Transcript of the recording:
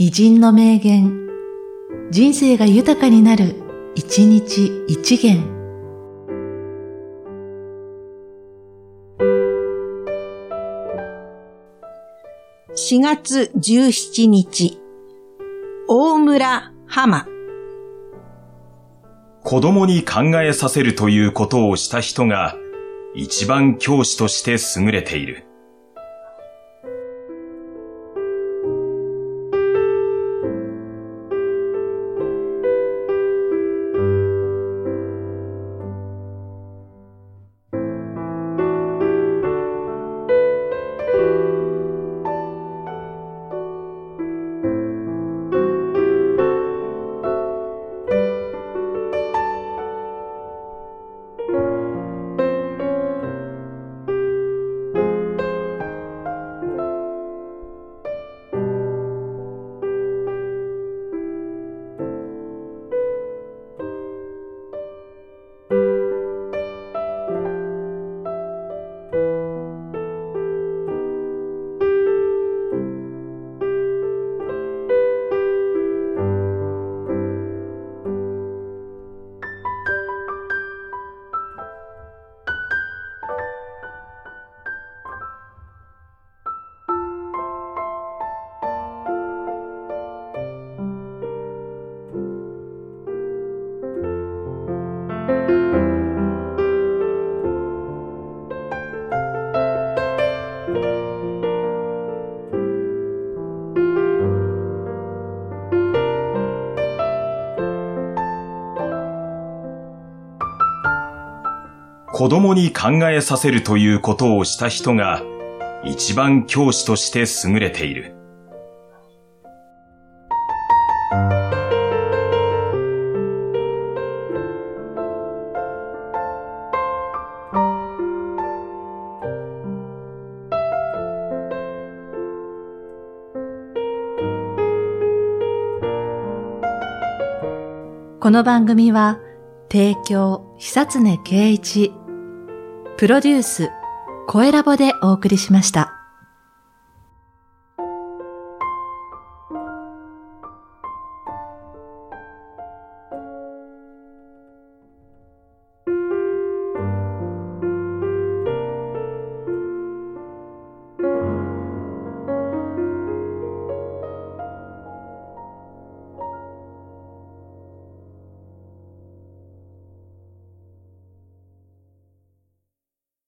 偉人の名言、人生が豊かになる、一日一元。4月17日、大村浜。子供に考えさせるということをした人が一番教師として優れている。子供に考えさせるということをした人が一番教師として優れている。この番組は、提供、久常圭一、プロデュース、声ラボでお送りしました。